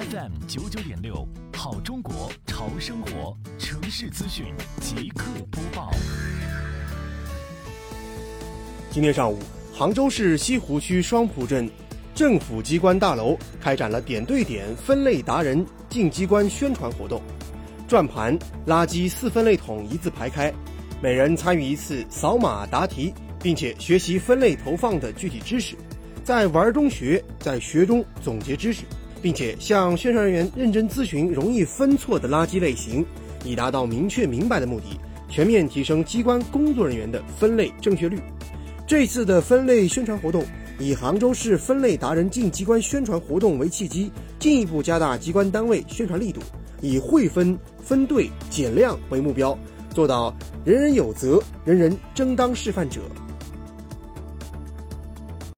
FM 九九点六，好中国潮生活城市资讯即刻播报。今天上午，杭州市西湖区双浦镇政府机关大楼开展了点对点分类达人进机关宣传活动，转盘、垃圾四分类桶一字排开，每人参与一次扫码答题，并且学习分类投放的具体知识，在玩中学，在学中总结知识，并且向宣传人员认真咨询容易分错的垃圾类型，以达到明确明白的目的，全面提升机关工作人员的分类正确率。这次的分类宣传活动以杭州市分类达人进机关宣传活动为契机，进一步加大机关单位宣传力度，以汇分、分对、减量为目标，做到人人有责、人人争当示范者。